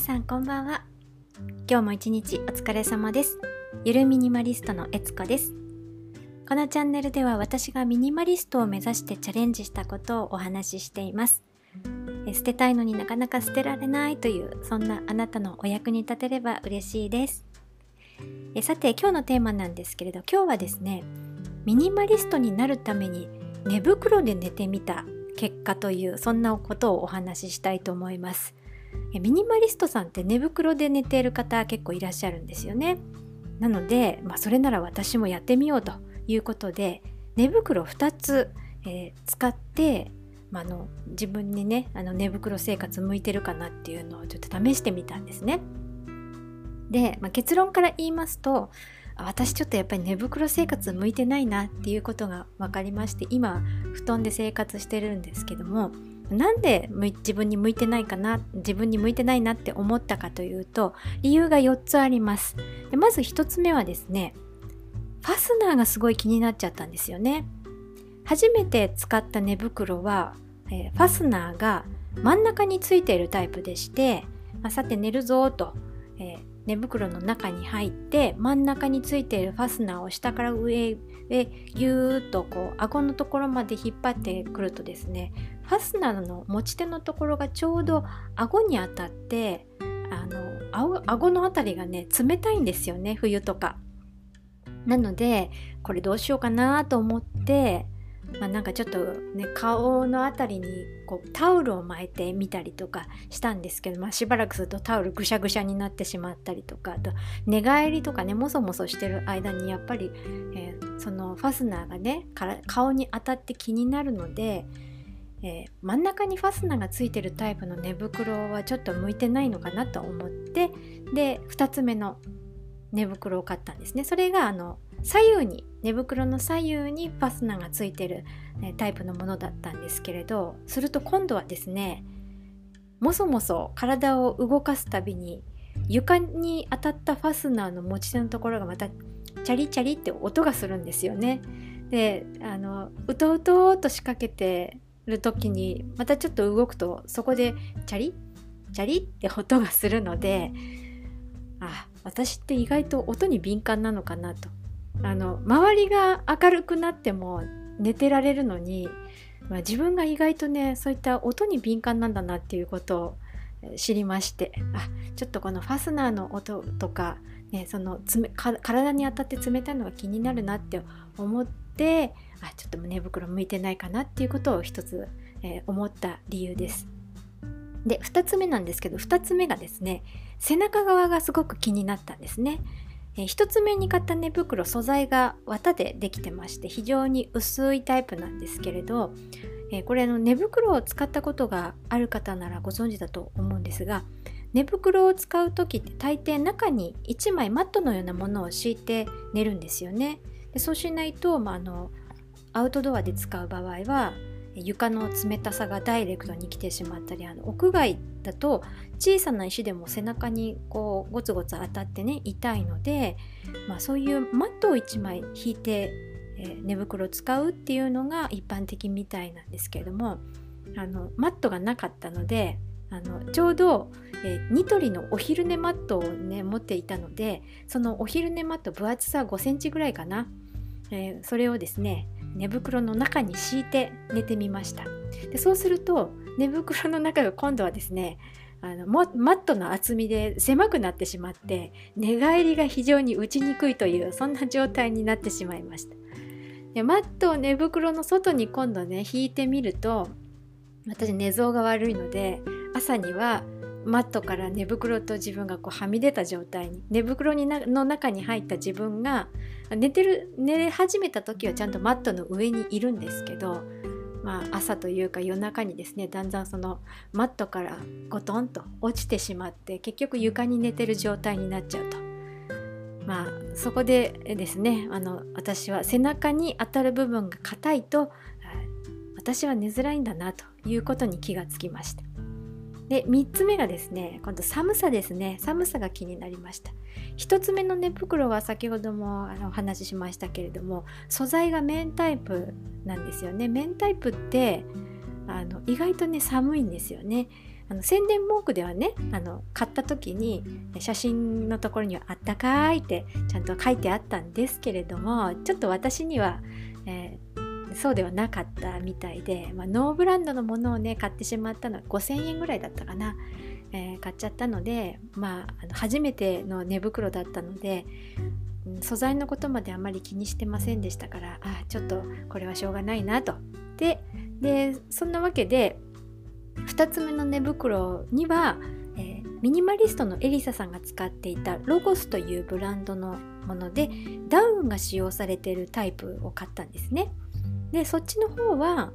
さんこんばんは。今日も一日お疲れ様です。ゆるミニマリストのえつこです。このチャンネルでは私がミニマリストを目指してチャレンジしたことをお話ししています。捨てたいのになかなか捨てられないというそんなあなたのお役に立てれば嬉しいです。えさて今日のテーマなんですけれど今日はですねミニマリストになるために寝袋で寝てみた結果というそんなことをお話ししたいと思います。ミニマリストさんって寝袋で寝ている方結構いらっしゃるんですよね。なので、まあ、それなら私もやってみようということで寝袋2つ、えー、使って、まあ、の自分にねあの寝袋生活向いてるかなっていうのをちょっと試してみたんですね。で、まあ、結論から言いますと私ちょっとやっぱり寝袋生活向いてないなっていうことが分かりまして今布団で生活してるんですけどもなんで自分に向いてないかな自分に向いてないなって思ったかというと理由が4つあります。でまず1つ目はですねファスナーがすごい気になっちゃったんですよね。初めて使った寝袋は、えー、ファスナーが真ん中についているタイプでして、まあ、さて寝るぞと、えー、寝袋の中に入って真ん中についているファスナーを下から上へぎゅーっとこう顎のところまで引っ張ってくるとですねファスナーの持ち手のところがちょうど顎に当たってあの顎の辺りがね冷たいんですよね冬とか。なのでこれどうしようかなと思ってまあ、なんかちょっとね顔の辺りにこうタオルを巻いてみたりとかしたんですけど、まあ、しばらくするとタオルぐしゃぐしゃになってしまったりとかあと寝返りとかねもそもそしてる間にやっぱり、えー、そのファスナーがね顔に当たって気になるので、えー、真ん中にファスナーがついてるタイプの寝袋はちょっと向いてないのかなと思ってで2つ目の寝袋を買ったんですね。それがあの左右に寝袋の左右にファスナーがついてる、タイプのものだったんですけれどすると今度はですねもそもそ体を動かすたびに床に当たったファスナーの持ち手のところがまたチャリチャリって音がするんですよね。であのうとうとうと仕掛けてる時にまたちょっと動くとそこでチャリチャリって音がするのであ私って意外と音に敏感なのかなとあの周りが明るくなっても寝てられるのに、まあ、自分が意外とねそういった音に敏感なんだなっていうことを知りましてあちょっとこのファスナーの音とか、ね、そのつめ体に当たって冷たいのが気になるなって思ってあちょっと寝袋向いてないかなっていうことを一つ、えー、思った理由です。で2つ目なんですけど2つ目がですね背中側がすごく気になったんですね。え、1つ目に買った寝袋素材が綿でできてまして非常に薄いタイプなんですけれど、え、これの寝袋を使ったことがある方ならご存知だと思うんですが寝袋を使う時って大抵中に1枚マットのようなものを敷いて寝るんですよね。でそうしないと、まあ、あのアウトドアで使う場合は床の冷たさがダイレクトに来てしまったりあの屋外だと小さな石でも背中にこうゴツゴツ当たってね痛いので、まあ、そういうマットを1枚引いて、えー、寝袋を使うっていうのが一般的みたいなんですけれどもあのマットがなかったのであのちょうど、えー、ニトリのお昼寝マットをね持っていたのでそのお昼寝マット分厚さ5センチぐらいかな、えー、それをですね寝袋の中に敷いて寝てみました。でそうすると寝袋の中が今度はですねあのマットの厚みで狭くなってしまって寝返りが非常に打ちにくいというそんな状態になってしまいました。でマットを寝袋の外に今度ね引いてみると私寝相が悪いので朝にはマットから寝袋と自分がこうはみ出た状態に寝袋になの中に入った自分が寝てる寝始めた時はちゃんとマットの上にいるんですけど、まあ、朝というか夜中にですねだんだんそのマットからゴトンと落ちてしまって結局床に寝てる状態になっちゃうと。まあ、そこでですねあの私は背中に当たる部分が硬いと私は寝づらいんだなということに気がつきました。で3つ目がですね今度寒さですね。寒さが気になりました。1つ目の寝袋は先ほどもあのお話ししましたけれども素材が綿タイプなんですよね。綿タイプってあの意外とね寒いんですよね。あの宣伝文句ではねあの買った時に写真のところには「あったかい」ってちゃんと書いてあったんですけれどもちょっと私には、えー、そうではなかったみたいで、まあ、ノーブランドのものをね買ってしまったのは5000円ぐらいだったかな、えー、買っちゃったので、まあ、あの初めての寝袋だったので素材のことまであまり気にしてませんでしたからあちょっとこれはしょうがないなと。ででそんなわけで2つ目の寝袋には、えー、ミニマリストのエリサさんが使っていたロゴスというブランドのものでダウンが使用されているタイプを買ったんですね。でそっちの方は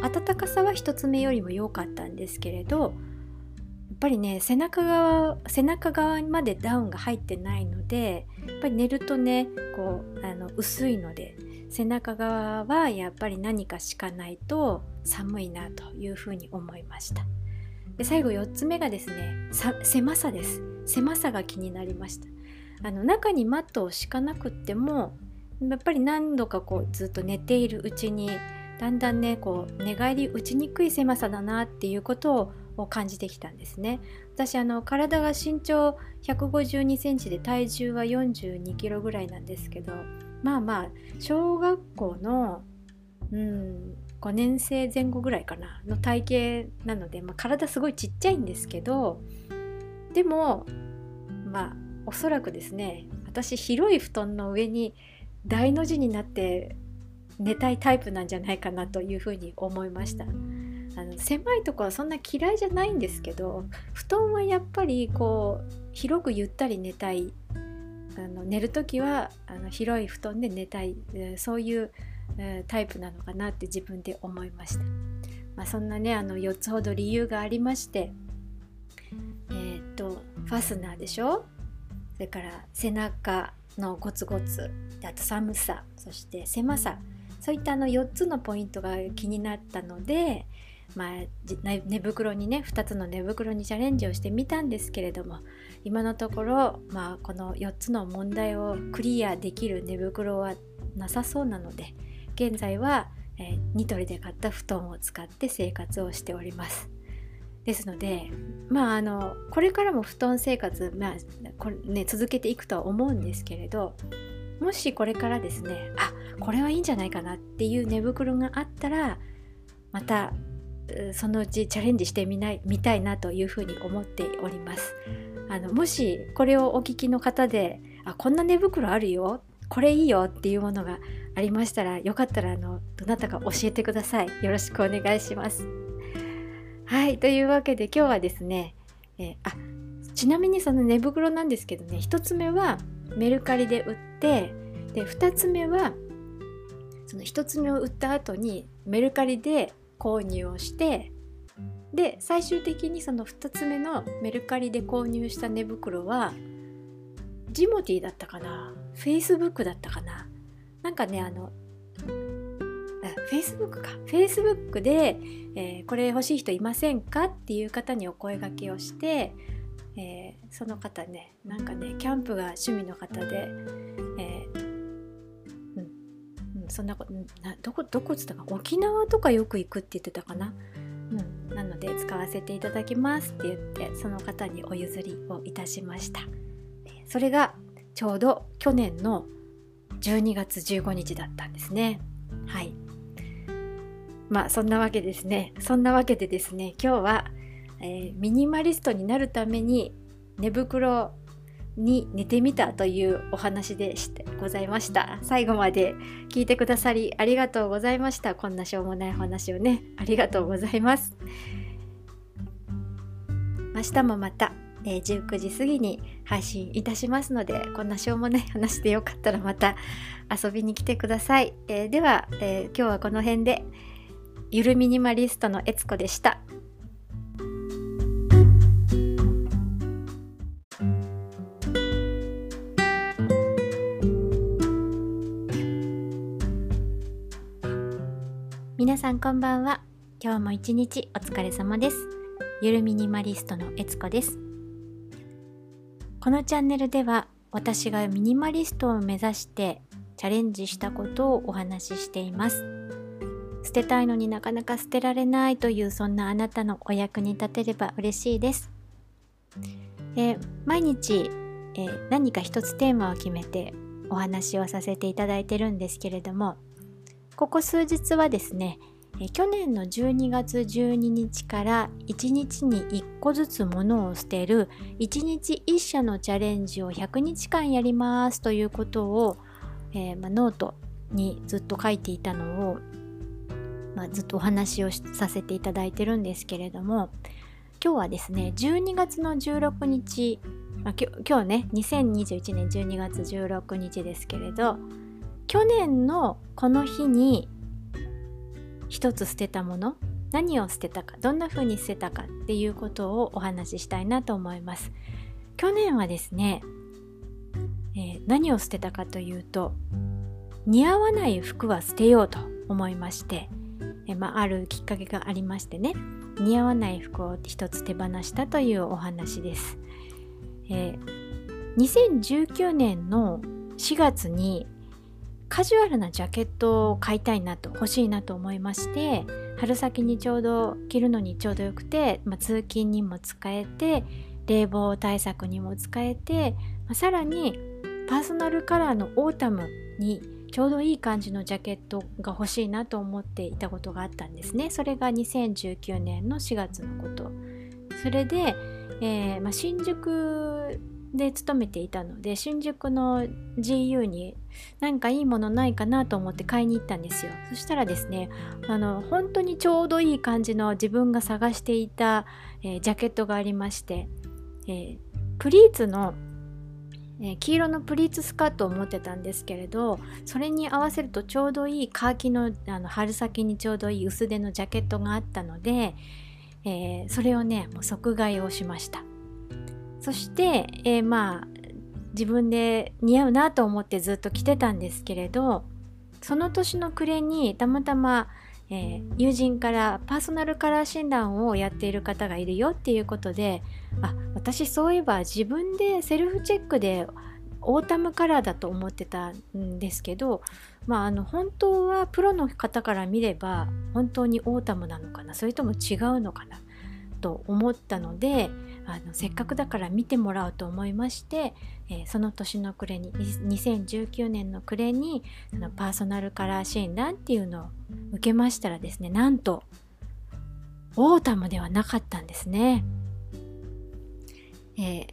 暖かさは1つ目よりも良かったんですけれどやっぱりね背中側背中側までダウンが入ってないのでやっぱり寝るとねこうあの薄いので背中側はやっぱり何か敷かないと寒いなというふうに思いました。で最後4つ目がですね狭さです。狭さが気になりました。あの中にマットを敷かなくってもやっぱり何度かこうずっと寝ているうちにだんだんねこう寝返り打ちにくい狭さだなっていうことを感じてきたんですね。私あの体が身長152センチで体重は42キロぐらいなんですけどまあまあ小学校のうん5年生前後ぐらいかなの体型なので、まあ、体すごいちっちゃいんですけどでもまあおそらくですね私広い布団の上に大の字になって寝たいタイプなんじゃないかなというふうに思いました。あの狭いとこはそんな嫌いじゃないんですけど布団はやっぱりこう広くゆったり寝たい。あの寝る時はあの広い布団で寝たい、そういうタイプなのかなって自分で思いました。まあ、そんなねあの4つほど理由がありましてえー、っとファスナーでしょ？それから背中。のゴツゴツ。あと寒さ。そして狭さ。そういったあの4つのポイントが気になったので、まあ、寝袋にね2つの寝袋にチャレンジをしてみたんですけれども今のところ、まあ、この4つの問題をクリアできる寝袋はなさそうなので現在は、えー、ニトリで買った布団を使って生活をしております。ですのでまああのこれからも布団生活、まあこれね、続けていくとは思うんですけれどもしこれからですねあこれはいいんじゃないかなっていう寝袋があったらまたそのうちチャレンジしてみないみたいなというふうに思っております。あのもしこれをお聞きの方であこんな寝袋あるよこれいいよっていうものがありましたらよかったらあのどなたか教えてください。よろしくお願いします。はいというわけで今日はですね、えー、あちなみにその寝袋なんですけどね1つ目はメルカリで売ってで2つ目はその1つ目を売った後にメルカリで購入をしてで最終的にその2つ目のメルカリで購入した寝袋はジモティーだったかな？Facebook だったかな？なんかねあのフェイスブックか。フェイスブックで、えー、これ欲しい人いませんかっていう方にお声がけをして、えー、その方ね、なんかね、キャンプが趣味の方で、えー、うん、うん、そんなこと、どこ、どこっつったか、沖縄とかよく行くって言ってたかな？うん、なので使わせていただきますって言ってその方にお譲りをいたしましたそれがちょうど去年の12月15日だったんですね。はい。まあそんなわけですね。そんなわけでですね、今日は、えー、ミニマリストになるために寝袋に寝てみたというお話でしてございました。最後まで聞いてくださりありがとうございました。こんなしょうもない話をね、ありがとうございます。明日もまたえー、19時過ぎに配信いたしますのでこんなしょうもない話でよかったらまた遊びに来てください、えー、では、えー、今日はこの辺でゆるミニマリストのえつこでした。皆さんこんばんは。今日も一日お疲れ様です。ゆるミニマリストのえつこです。このチャンネルでは私がミニマリストを目指してチャレンジしたことをお話ししています。捨てたいのになかなか捨てられないというそんなあなたのお役に立てれば嬉しいです。えー、毎日、えー、何か一つテーマを決めてお話をさせていただいてるんですけれどもここ数日はですねえ去年の12月12日から1日に1個ずつ物を捨てる1日1社のチャレンジを100日間やりますということを、えー、ま、ノートにずっと書いていたのを、まあ、ずっとお話をさせていただいてるんですけれども今日はですね12月の16日、まあ、今日ね2021年12月16日ですけれど去年のこの日に一つ捨てたもの何を捨てたかどんな風に捨てたかっていうことをお話ししたいなと思います。去年はですね、えー、何を捨てたかというと似合わない服は捨てようと思いまして、え、まあ、あるきっかけがありましてね。似合わない服を一つ手放したというお話です、えー、2019年の4月にカジュアルなジャケットを買いたいなと欲しいなと思いまして春先にちょうど着るのにちょうどよくて、まあ、通勤にも使えて冷房対策にも使えて、まあ、さらにパーソナルカラーのオータムにちょうどいい感じのジャケットが欲しいなと思っていたことがあったんですね。それが2019年の4月のこと。それで、えーまあ、新宿で勤めていたので新宿の GU に何かいいものないかなと思って買いに行ったんですよ。そしたらですねあの本当にちょうどいい感じの自分が探していた、えー、ジャケットがありまして、えー、プリーツのえ黄色のプリーツスカートを持ってたんですけれどそれに合わせるとちょうどいいカーキのあの春先にちょうどいい薄手のジャケットがあったので、えー、それをねもう即買いをしました。そして、えー、まあ自分で似合うなと思ってずっと着てたんですけれどその年の暮れにたまたま、えー、友人からパーソナルカラー診断をやっている方がいるよっていうことであ私そういえば自分でセルフチェックでオータムカラーだと思ってたんですけど、まあ、あの本当はプロの方から見れば本当にオータムなのかなそれとも違うのかなと思ったのであのせっかくだから見てもらおうと思いまして、えー、その年の暮れに2019年の暮れにそのパーソナルカラー診断っていうのを受けましたらですねなんとオータムではなかったんですね。えー、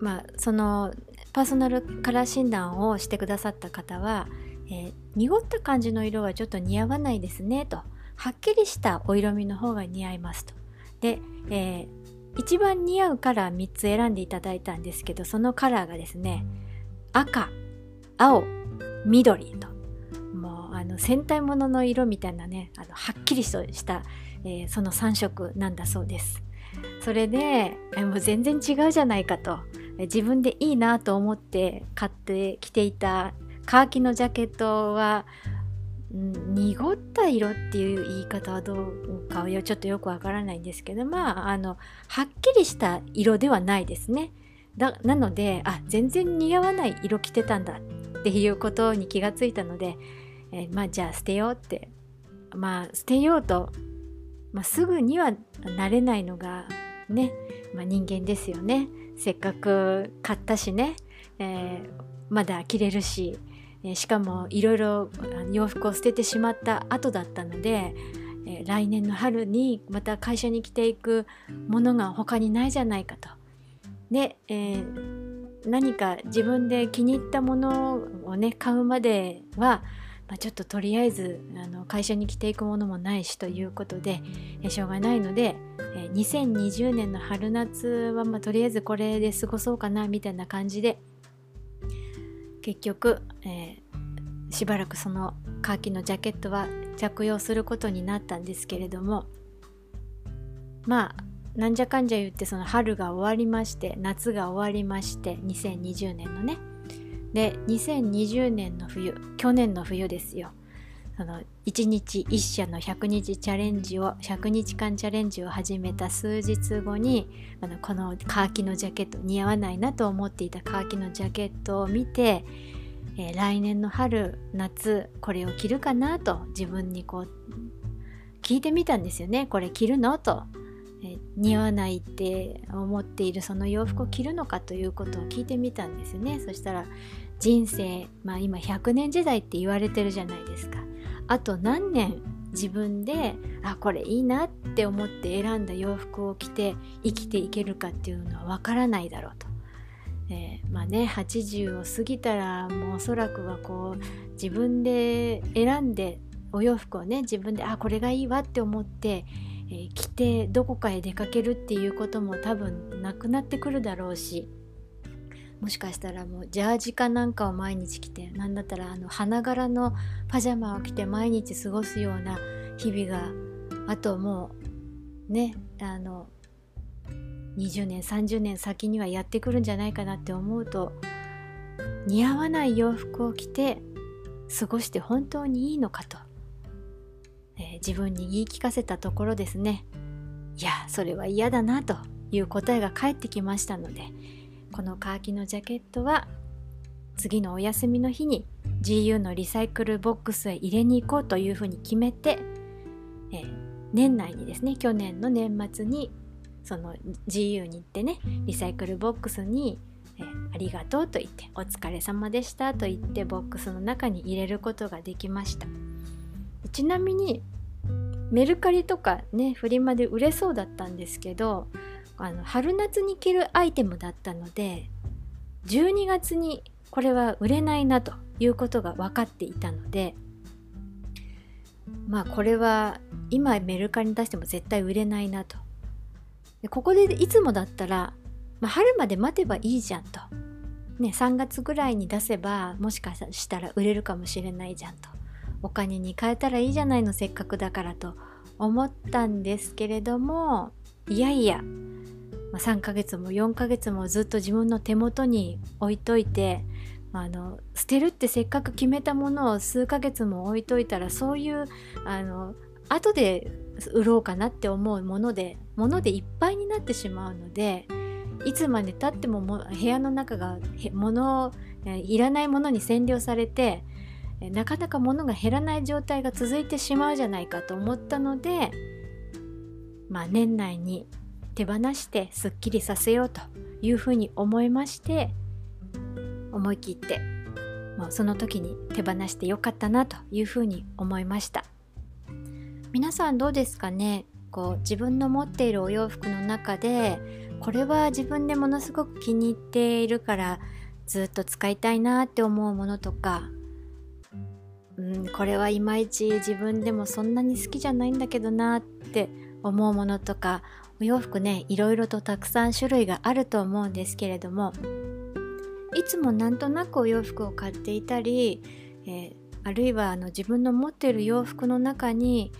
まあそのパーソナルカラー診断をしてくださった方は、えー、濁った感じの色はちょっと似合わないですねと。はっきりしたお色味の方が似合いますと。で、えー、一番似合うカラー3つ選んでいただいたんですけどそのカラーがですね赤青緑と。もうあの戦隊ものの色みたいなねあのはっきりとした、えー、その3色なんだそうです。それでもう全然違うじゃないかと。自分でいいなと思って買って着ていたカーキのジャケットは濁った色っていう言い方はどうかはちょっとよくわからないんですけどまああのはっきりした色ではないですね。だなのであ全然似合わない色着てたんだっていうことに気がついたので、えー、まあじゃあ捨てようって。まあ捨てようと、まあ、すぐにはなれないのがね、まあ、人間ですよね。せっかく買ったしね、えー、まだ着れるし。えしかもいろいろ洋服を捨ててしまった後だったので、え来年の春にまた会社に着ていくものが他にないじゃないかと。で、えー、何か自分で気に入ったものをね買うまでは、まあ、ちょっととりあえずあの会社に着ていくものもないしということで、えしょうがないので、え2020年の春夏は、まあ、とりあえずこれで過ごそうかなみたいな感じで結局、えー、しばらくそのカーキのジャケットは着用することになったんですけれどもまあなんじゃかんじゃ言ってその春が終わりまして夏が終わりまして2020年のね。で2020年の冬去年の冬ですよ。その1日1社の100日チャレンジを100日間チャレンジを始めた数日後にあのこのカーキのジャケット似合わないなと思っていたカーキのジャケットを見て、えー、来年の春夏これを着るかなと自分にこう聞いてみたんですよね。これ着るのと、え似合わないって思っているその洋服を着るのかということを聞いてみたんですよね。そしたら人生まあ今100年時代って言われてるじゃないですか。あと何年自分であこれいいなって思って選んだ洋服を着て生きていけるかっていうのはわからないだろうと。えー、まあね80を過ぎたらもうおそらくはこう自分で選んでお洋服をね自分であこれがいいわって思って、えー、着てどこかへ出かけるっていうことも多分なくなってくるだろうしもしかしたらもうジャージかなんかを毎日着てなんだったらあの花柄のパジャマを着て毎日過ごすような日々があともうねあの20年30年先にはやってくるんじゃないかなって思うと似合わない洋服を着て過ごして本当にいいのかと、えー、自分に言い聞かせたところですね。いやそれは嫌だなという答えが返ってきましたのでこのカーキのジャケットは次のお休みの日に GU のリサイクルボックスへ入れに行こうというふうに決めて、えー、年内にですね去年の年末にその GU に行ってねリサイクルボックスに、えー、ありがとうと言ってお疲れ様でしたと言ってボックスの中に入れることができました。ちなみにメルカリとかねフリマで売れそうだったんですけどあの春夏に着るアイテムだったので12月にこれは売れないなということが分かっていたのでまあこれは今メルカリに出しても絶対売れないなと。でここでいつもだったら、まあ、春まで待てばいいじゃんと、ね、3月ぐらいに出せばもしかしたら売れるかもしれないじゃんと。お金に変えたらいいじゃないのせっかくだからと思ったんですけれどもいやいやまあ、3ヶ月も4ヶ月もずっと自分の手元に置いといて、まあ、あの捨てるってせっかく決めたものを数ヶ月も置いといたらそういうあの後で売ろうかなって思うものでものでいっぱいになってしまうのでいつまでたってもも部屋の中が物いらないものに占領されてなかなか物が減らない状態が続いてしまうじゃないかと思ったのでまあ年内に手放してすっきりさせようというふうに思いまして思い切ってもうその時に手放してよかったなというふうに思いました。皆さんどうですかね？こう自分の持っているお洋服の中でこれは自分でものすごく気に入っているからずっと使いたいなって思うものとかうんこれはいまいち自分でもそんなに好きじゃないんだけどなって思うものとかお洋服ねいろいろとたくさん種類があると思うんですけれどもいつもなんとなくお洋服を買っていたり、えー、あるいはあの自分の持っている洋服の中に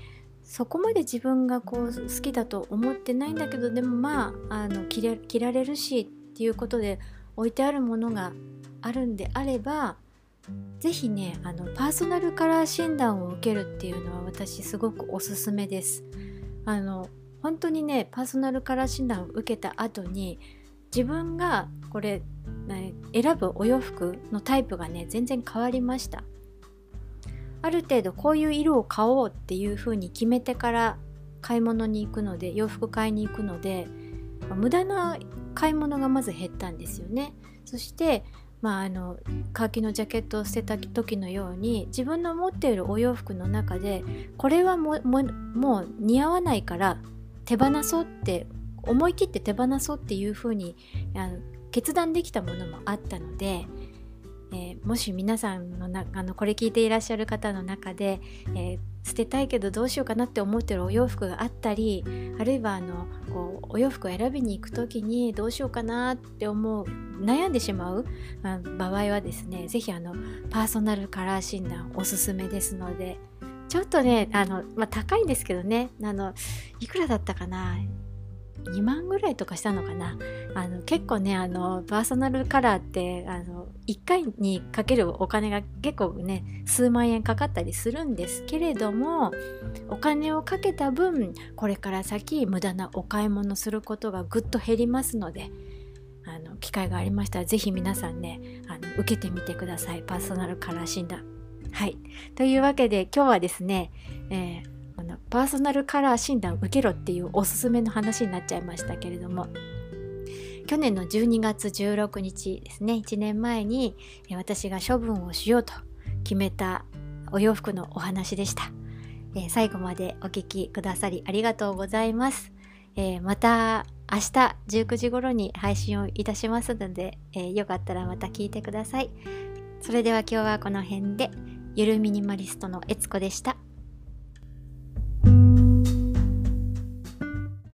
そこまで自分がこう好きだと思ってないんだけどでもまああの着れ着られるしっていうことで置いてあるものがあるんであれば是非ねあのパーソナルカラー診断を受けるっていうのは私すごくおすすめです。あの本当にねパーソナルカラー診断を受けた後に自分がこれ、ね、選ぶお洋服のタイプがね全然変わりました。ある程度こういう色を買おうっていう風に決めてから買い物に行くので洋服買いに行くので無駄な買い物がまず減ったんですよね。そしてまあ、あのカーキのジャケットを捨てた時のように自分の持っているお洋服の中でこれはももう似合わないから手放そうって思い切って手放そうっていうふうにあの決断できたものもあったので、えー、もし皆さんのなあのこれ聞いていらっしゃる方の中で、えー、捨てたいけどどうしようかなって思ってるお洋服があったりあるいはあのこうお洋服を選びに行く時にどうしようかなって思う悩んでしまう場合はですね是非あのパーソナルカラー診断おすすめですので。ちょっとね、あの、まあ、高いんですけどね、あの、いくらだったかな？2万ぐらいとかしたのかなあの結構ねあのパーソナルカラーってあの1回にかけるお金が結構ね数万円かかったりするんですけれどもお金をかけた分これから先無駄なお買い物することがぐっと減りますのであの機会がありましたら是非皆さんねあの受けてみてくださいパーソナルカラー診断。はい。というわけで今日はですね、えー、のパーソナルカラー診断を受けろっていうおすすめの話になっちゃいましたけれども。去年の12月16日ですね。1年前に私が処分をしようと決めたお洋服のお話でした、えー、最後までお聴きくださりありがとうございます、えー、また明日19時頃に配信をいたしますので、えー、よかったらまた聞いてください。それでは今日はこの辺でゆるミニマリストのえつこでした。